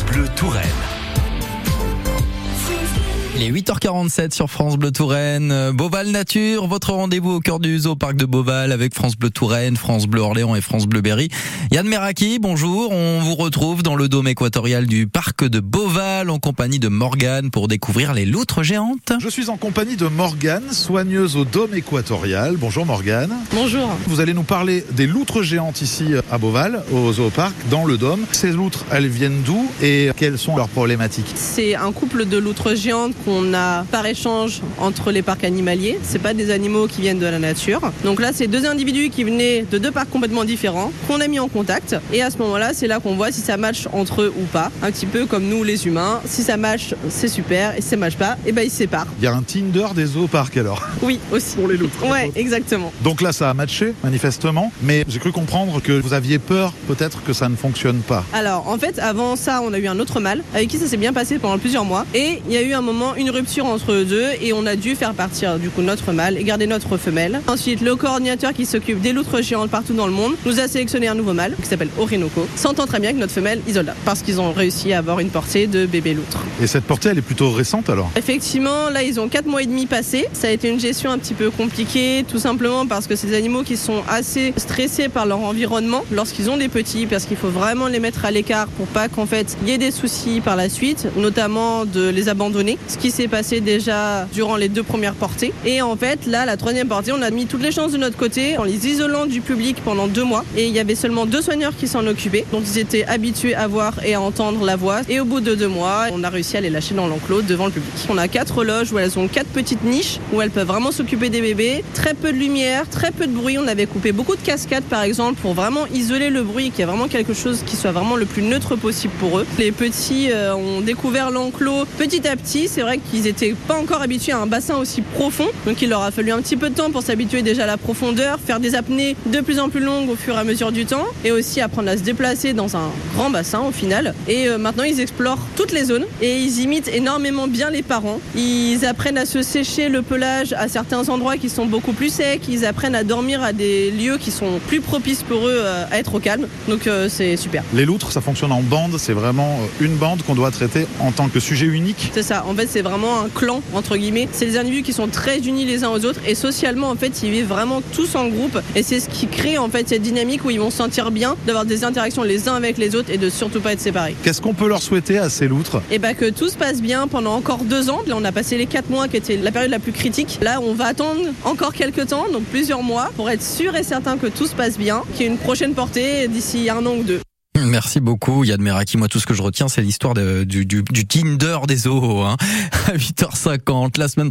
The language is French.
Bleu Touraine. Il est 8h47 sur France Bleu Touraine. Euh, Beauval Nature, votre rendez-vous au cœur du zoo parc de Beauval avec France Bleu Touraine, France Bleu Orléans et France Bleu Berry. Yann Meraki, bonjour. On vous retrouve dans le dôme équatorial du parc de Beauval en compagnie de Morgane pour découvrir les loutres géantes. Je suis en compagnie de Morgane, soigneuse au dôme équatorial. Bonjour Morgane. Bonjour. Vous allez nous parler des loutres géantes ici à Beauval, au zooparc, dans le dôme. Ces loutres, elles viennent d'où et quelles sont leurs problématiques? C'est un couple de loutres géantes qu'on a par échange entre les parcs animaliers. C'est pas des animaux qui viennent de la nature. Donc là, c'est deux individus qui venaient de deux parcs complètement différents qu'on a mis en contact. Et à ce moment-là, c'est là qu'on voit si ça match entre eux ou pas. Un petit peu comme nous, les humains. Si ça match, c'est super. Et si ça match pas, et ben ils se séparent. Il y a un Tinder des zooparcs alors. Oui, aussi. Pour les loutres. Ouais, exactement. Donc là, ça a matché, manifestement. Mais j'ai cru comprendre que vous aviez peur, peut-être, que ça ne fonctionne pas. Alors, en fait, avant ça, on a eu un autre mâle avec qui ça s'est bien passé pendant plusieurs mois. Et il y a eu un moment, une rupture entre eux deux et on a dû faire partir du coup notre mâle et garder notre femelle. Ensuite, le coordinateur qui s'occupe des loutres géantes partout dans le monde nous a sélectionné un nouveau mâle qui s'appelle Orinoco, sentant très bien que notre femelle Isolda, parce qu'ils ont réussi à avoir une portée de bébé loutre. Et cette portée, elle est plutôt récente alors? Effectivement, là, ils ont 4 mois et demi passés. Ça a été une gestion un petit peu compliquée, tout simplement parce que c'est des animaux qui sont assez stressés par leur environnement lorsqu'ils ont des petits, parce qu'il faut vraiment les mettre à l'écart pour pas qu'en fait il y ait des soucis par la suite, notamment de les abandonner. Ce qui s'est passé déjà durant les deux premières portées. Et en fait, là, la troisième portée, on a mis toutes les chances de notre côté en les isolant du public pendant deux mois. Et il y avait seulement deux soigneurs qui s'en occupaient, donc ils étaient habitués à voir et à entendre la voix. Et au bout de deux mois, on a réussi à les lâcher dans l'enclos devant le public. On a quatre loges où elles ont quatre petites niches où elles peuvent vraiment s'occuper des bébés. Très peu de lumière, très peu de bruit. On avait coupé beaucoup de cascades par exemple pour vraiment isoler le bruit, qu'il y ait vraiment quelque chose qui soit vraiment le plus neutre possible pour eux. Les petits euh, ont découvert l'enclos petit à petit. C'est vrai qu'ils étaient pas encore habitués à un bassin aussi profond, donc il leur a fallu un petit peu de temps pour s'habituer déjà à la profondeur, faire des apnées de plus en plus longues au fur et à mesure du temps, et aussi apprendre à se déplacer dans un grand bassin au final. Et euh, maintenant ils explorent toutes les zones et ils imitent énormément bien les parents. Ils apprennent à se sécher le pelage à certains endroits qui sont beaucoup plus secs, ils apprennent à dormir à des lieux qui sont plus propices pour eux euh, à être au calme, donc euh, c'est super. Les loutres, ça fonctionne en bande, c'est vraiment une bande qu'on doit traiter en tant que sujet unique. C'est ça, en fait c'est vraiment un clan entre guillemets. C'est des individus qui sont très unis les uns aux autres et socialement en fait ils vivent vraiment tous en groupe et c'est ce qui crée en fait cette dynamique où ils vont se sentir bien d'avoir des interactions les uns avec les autres et de surtout pas être séparés. Qu'est-ce qu'on peut leur souhaiter à ces loutres? Et bah que tout se passe bien pendant encore deux ans. Là on a passé les quatre mois qui était la période la plus critique. Là on va attendre encore quelques temps, donc plusieurs mois, pour être sûr et certain que tout se passe bien, qu'il y ait une prochaine portée d'ici un an ou deux. Merci beaucoup Yann Meraki. Moi tout ce que je retiens c'est l'histoire du Tinder des zoos. Hein. À 8h50 la semaine